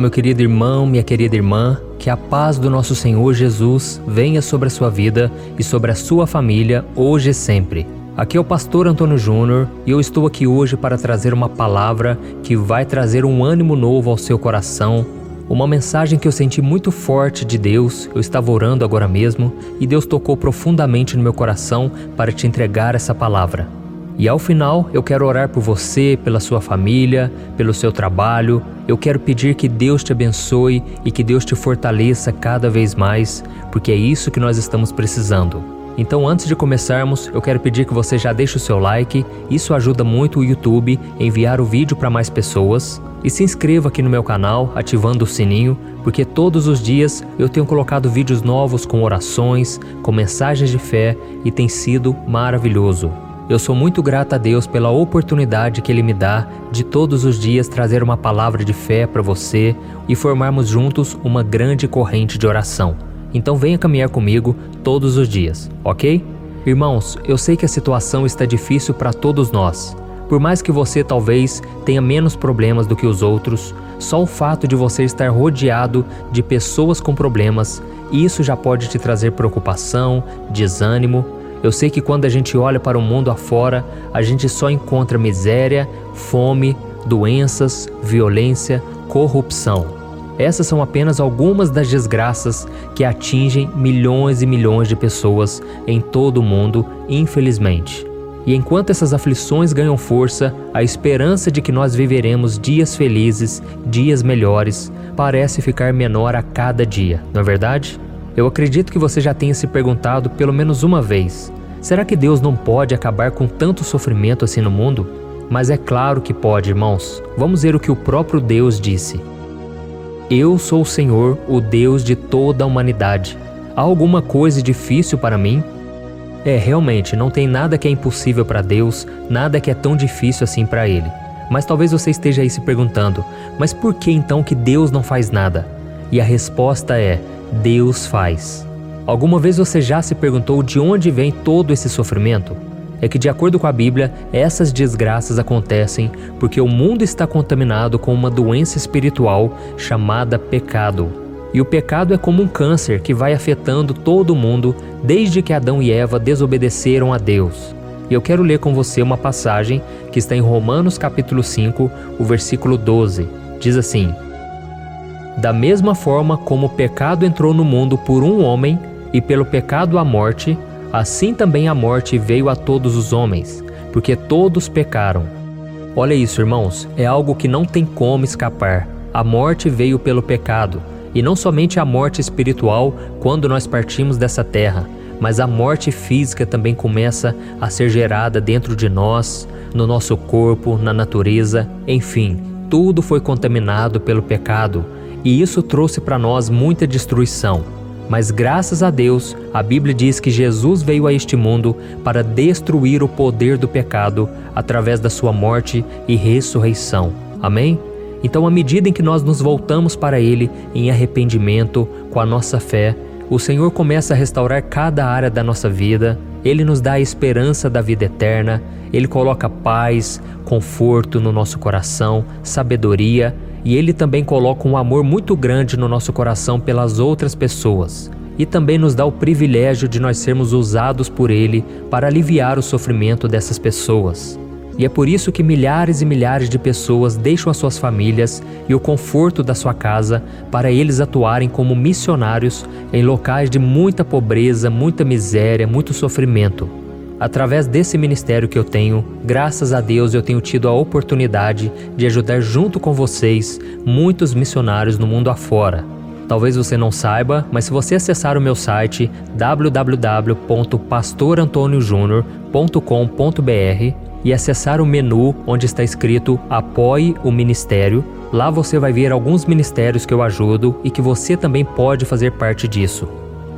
meu querido irmão, minha querida irmã, que a paz do nosso Senhor Jesus venha sobre a sua vida e sobre a sua família hoje e sempre. Aqui é o pastor Antônio Júnior e eu estou aqui hoje para trazer uma palavra que vai trazer um ânimo novo ao seu coração, uma mensagem que eu senti muito forte de Deus. Eu estava orando agora mesmo e Deus tocou profundamente no meu coração para te entregar essa palavra. E ao final, eu quero orar por você, pela sua família, pelo seu trabalho. Eu quero pedir que Deus te abençoe e que Deus te fortaleça cada vez mais, porque é isso que nós estamos precisando. Então, antes de começarmos, eu quero pedir que você já deixe o seu like, isso ajuda muito o YouTube a enviar o vídeo para mais pessoas. E se inscreva aqui no meu canal, ativando o sininho, porque todos os dias eu tenho colocado vídeos novos com orações, com mensagens de fé e tem sido maravilhoso. Eu sou muito grata a Deus pela oportunidade que Ele me dá de todos os dias trazer uma palavra de fé para você e formarmos juntos uma grande corrente de oração. Então venha caminhar comigo todos os dias, ok? Irmãos, eu sei que a situação está difícil para todos nós. Por mais que você talvez tenha menos problemas do que os outros, só o fato de você estar rodeado de pessoas com problemas, isso já pode te trazer preocupação, desânimo eu sei que quando a gente olha para o mundo afora, a gente só encontra miséria, fome, doenças, violência, corrupção. Essas são apenas algumas das desgraças que atingem milhões e milhões de pessoas em todo o mundo, infelizmente. E enquanto essas aflições ganham força, a esperança de que nós viveremos dias felizes, dias melhores, parece ficar menor a cada dia, não é verdade? Eu acredito que você já tenha se perguntado pelo menos uma vez: será que Deus não pode acabar com tanto sofrimento assim no mundo? Mas é claro que pode, irmãos. Vamos ver o que o próprio Deus disse. Eu sou o Senhor, o Deus de toda a humanidade. Há alguma coisa difícil para mim? É, realmente, não tem nada que é impossível para Deus, nada que é tão difícil assim para Ele. Mas talvez você esteja aí se perguntando: mas por que então que Deus não faz nada? E a resposta é: Deus faz. Alguma vez você já se perguntou de onde vem todo esse sofrimento? É que, de acordo com a Bíblia, essas desgraças acontecem porque o mundo está contaminado com uma doença espiritual chamada pecado. E o pecado é como um câncer que vai afetando todo mundo desde que Adão e Eva desobedeceram a Deus. E eu quero ler com você uma passagem que está em Romanos capítulo 5, o versículo 12. Diz assim: da mesma forma como o pecado entrou no mundo por um homem, e pelo pecado a morte, assim também a morte veio a todos os homens, porque todos pecaram. Olha isso, irmãos, é algo que não tem como escapar. A morte veio pelo pecado, e não somente a morte espiritual quando nós partimos dessa terra, mas a morte física também começa a ser gerada dentro de nós, no nosso corpo, na natureza, enfim, tudo foi contaminado pelo pecado e isso trouxe para nós muita destruição. Mas graças a Deus, a Bíblia diz que Jesus veio a este mundo para destruir o poder do pecado através da sua morte e ressurreição. Amém? Então, à medida em que nós nos voltamos para Ele em arrependimento, com a nossa fé, o Senhor começa a restaurar cada área da nossa vida, Ele nos dá a esperança da vida eterna, Ele coloca paz, conforto no nosso coração, sabedoria e Ele também coloca um amor muito grande no nosso coração pelas outras pessoas. E também nos dá o privilégio de nós sermos usados por Ele para aliviar o sofrimento dessas pessoas. E é por isso que milhares e milhares de pessoas deixam as suas famílias e o conforto da sua casa para eles atuarem como missionários em locais de muita pobreza, muita miséria, muito sofrimento. Através desse ministério que eu tenho, graças a Deus eu tenho tido a oportunidade de ajudar junto com vocês muitos missionários no mundo afora. Talvez você não saiba, mas se você acessar o meu site www.pastorantonioJunior.com.br e acessar o menu onde está escrito Apoie o Ministério, lá você vai ver alguns ministérios que eu ajudo e que você também pode fazer parte disso.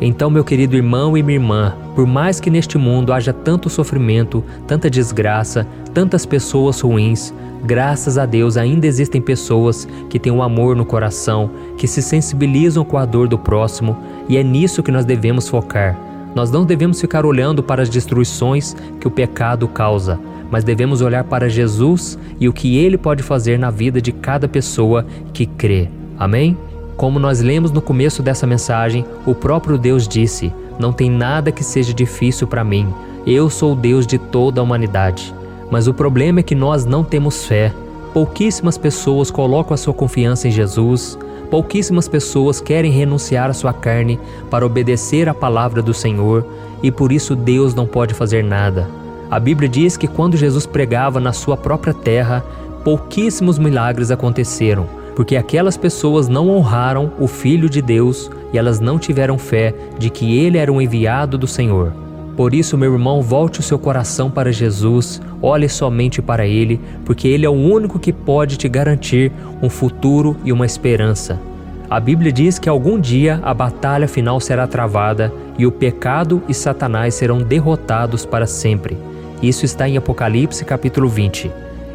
Então, meu querido irmão e minha irmã, por mais que neste mundo haja tanto sofrimento, tanta desgraça, tantas pessoas ruins, graças a Deus ainda existem pessoas que têm um amor no coração, que se sensibilizam com a dor do próximo, e é nisso que nós devemos focar. Nós não devemos ficar olhando para as destruições que o pecado causa, mas devemos olhar para Jesus e o que ele pode fazer na vida de cada pessoa que crê. Amém? Como nós lemos no começo dessa mensagem, o próprio Deus disse: Não tem nada que seja difícil para mim. Eu sou o Deus de toda a humanidade. Mas o problema é que nós não temos fé. Pouquíssimas pessoas colocam a sua confiança em Jesus. Pouquíssimas pessoas querem renunciar à sua carne para obedecer à palavra do Senhor e por isso Deus não pode fazer nada. A Bíblia diz que quando Jesus pregava na sua própria terra, pouquíssimos milagres aconteceram, porque aquelas pessoas não honraram o Filho de Deus e elas não tiveram fé de que ele era um enviado do Senhor. Por isso, meu irmão, volte o seu coração para Jesus, olhe somente para Ele, porque Ele é o único que pode te garantir um futuro e uma esperança. A Bíblia diz que algum dia a batalha final será travada e o pecado e Satanás serão derrotados para sempre. Isso está em Apocalipse capítulo 20.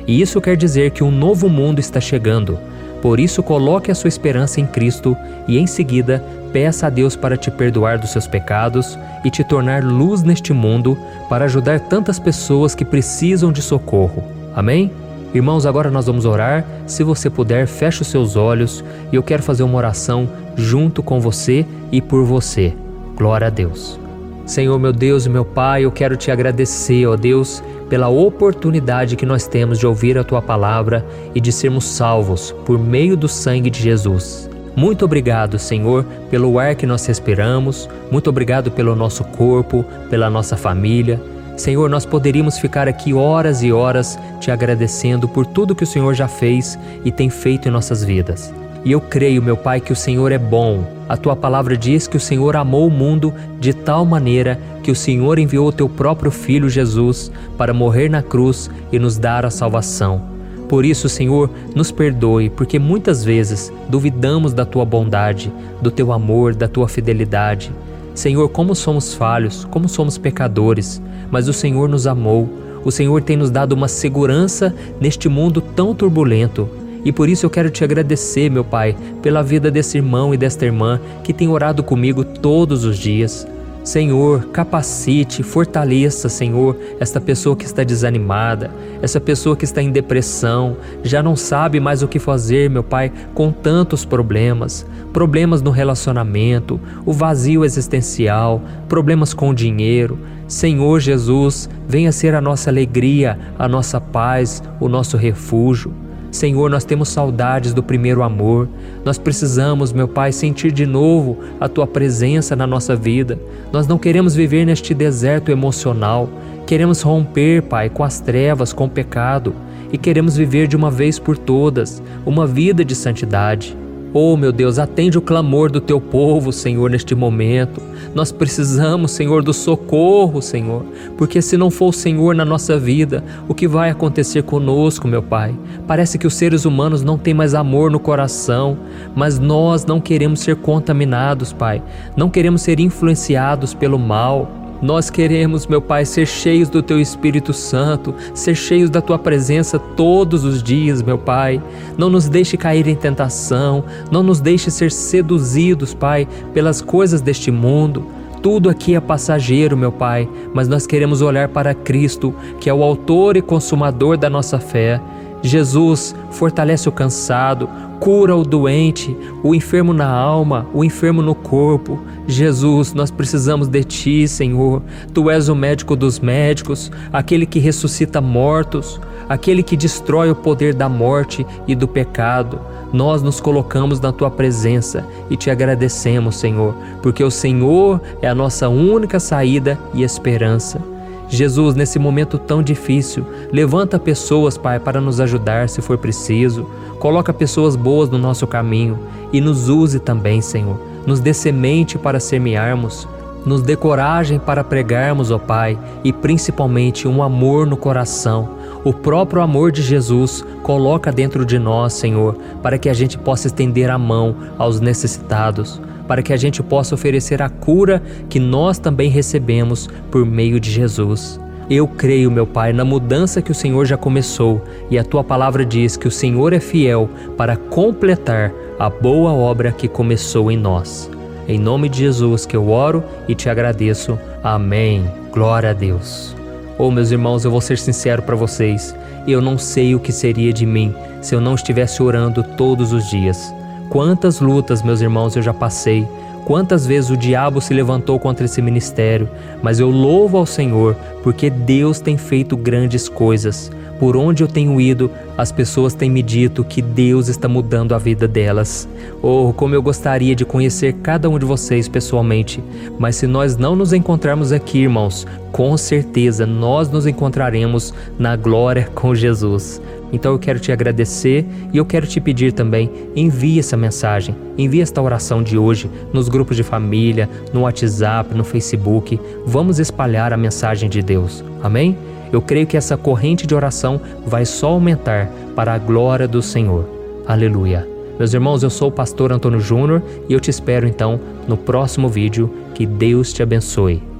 E isso quer dizer que um novo mundo está chegando. Por isso, coloque a sua esperança em Cristo e, em seguida, peça a Deus para te perdoar dos seus pecados e te tornar luz neste mundo para ajudar tantas pessoas que precisam de socorro. Amém? Irmãos, agora nós vamos orar. Se você puder, feche os seus olhos e eu quero fazer uma oração junto com você e por você. Glória a Deus. Senhor, meu Deus e meu Pai, eu quero te agradecer, ó Deus, pela oportunidade que nós temos de ouvir a tua palavra e de sermos salvos por meio do sangue de Jesus. Muito obrigado, Senhor, pelo ar que nós respiramos, muito obrigado pelo nosso corpo, pela nossa família. Senhor, nós poderíamos ficar aqui horas e horas te agradecendo por tudo que o Senhor já fez e tem feito em nossas vidas. E eu creio, meu Pai, que o Senhor é bom. A tua palavra diz que o Senhor amou o mundo de tal maneira que o Senhor enviou teu próprio filho Jesus para morrer na cruz e nos dar a salvação. Por isso, Senhor, nos perdoe, porque muitas vezes duvidamos da tua bondade, do teu amor, da tua fidelidade. Senhor, como somos falhos, como somos pecadores, mas o Senhor nos amou. O Senhor tem nos dado uma segurança neste mundo tão turbulento. E por isso eu quero te agradecer, meu Pai, pela vida desse irmão e desta irmã que tem orado comigo todos os dias. Senhor, capacite, fortaleça, Senhor, esta pessoa que está desanimada, essa pessoa que está em depressão, já não sabe mais o que fazer, meu Pai, com tantos problemas, problemas no relacionamento, o vazio existencial, problemas com o dinheiro. Senhor Jesus, venha ser a nossa alegria, a nossa paz, o nosso refúgio. Senhor, nós temos saudades do primeiro amor. Nós precisamos, meu Pai, sentir de novo a tua presença na nossa vida. Nós não queremos viver neste deserto emocional. Queremos romper, Pai, com as trevas, com o pecado e queremos viver de uma vez por todas uma vida de santidade. Oh, meu Deus, atende o clamor do teu povo, Senhor, neste momento. Nós precisamos, Senhor, do socorro, Senhor, porque se não for o Senhor na nossa vida, o que vai acontecer conosco, meu Pai? Parece que os seres humanos não têm mais amor no coração, mas nós não queremos ser contaminados, Pai. Não queremos ser influenciados pelo mal. Nós queremos, meu Pai, ser cheios do Teu Espírito Santo, ser cheios da Tua presença todos os dias, meu Pai. Não nos deixe cair em tentação, não nos deixe ser seduzidos, Pai, pelas coisas deste mundo. Tudo aqui é passageiro, meu Pai, mas nós queremos olhar para Cristo, que é o Autor e Consumador da nossa fé. Jesus fortalece o cansado, cura o doente, o enfermo na alma, o enfermo no corpo. Jesus, nós precisamos de Ti, Senhor. Tu és o médico dos médicos, aquele que ressuscita mortos, aquele que destrói o poder da morte e do pecado. Nós nos colocamos na Tua presença e te agradecemos, Senhor, porque o Senhor é a nossa única saída e esperança. Jesus, nesse momento tão difícil, levanta pessoas, Pai, para nos ajudar se for preciso. Coloca pessoas boas no nosso caminho e nos use também, Senhor. Nos dê semente para semearmos, nos dê coragem para pregarmos, ó Pai, e principalmente um amor no coração. O próprio amor de Jesus coloca dentro de nós, Senhor, para que a gente possa estender a mão aos necessitados para que a gente possa oferecer a cura que nós também recebemos por meio de Jesus. Eu creio, meu Pai, na mudança que o Senhor já começou, e a tua palavra diz que o Senhor é fiel para completar a boa obra que começou em nós. Em nome de Jesus que eu oro e te agradeço. Amém. Glória a Deus. Oh, meus irmãos, eu vou ser sincero para vocês. Eu não sei o que seria de mim se eu não estivesse orando todos os dias. Quantas lutas, meus irmãos, eu já passei. Quantas vezes o diabo se levantou contra esse ministério, mas eu louvo ao Senhor porque Deus tem feito grandes coisas. Por onde eu tenho ido, as pessoas têm me dito que Deus está mudando a vida delas. Oh, como eu gostaria de conhecer cada um de vocês pessoalmente, mas se nós não nos encontrarmos aqui, irmãos, com certeza nós nos encontraremos na glória com Jesus. Então eu quero te agradecer e eu quero te pedir também, envie essa mensagem, envie esta oração de hoje nos grupos de família, no WhatsApp, no Facebook. Vamos espalhar a mensagem de Deus. Amém? Eu creio que essa corrente de oração vai só aumentar para a glória do Senhor. Aleluia. Meus irmãos, eu sou o pastor Antônio Júnior e eu te espero então no próximo vídeo. Que Deus te abençoe.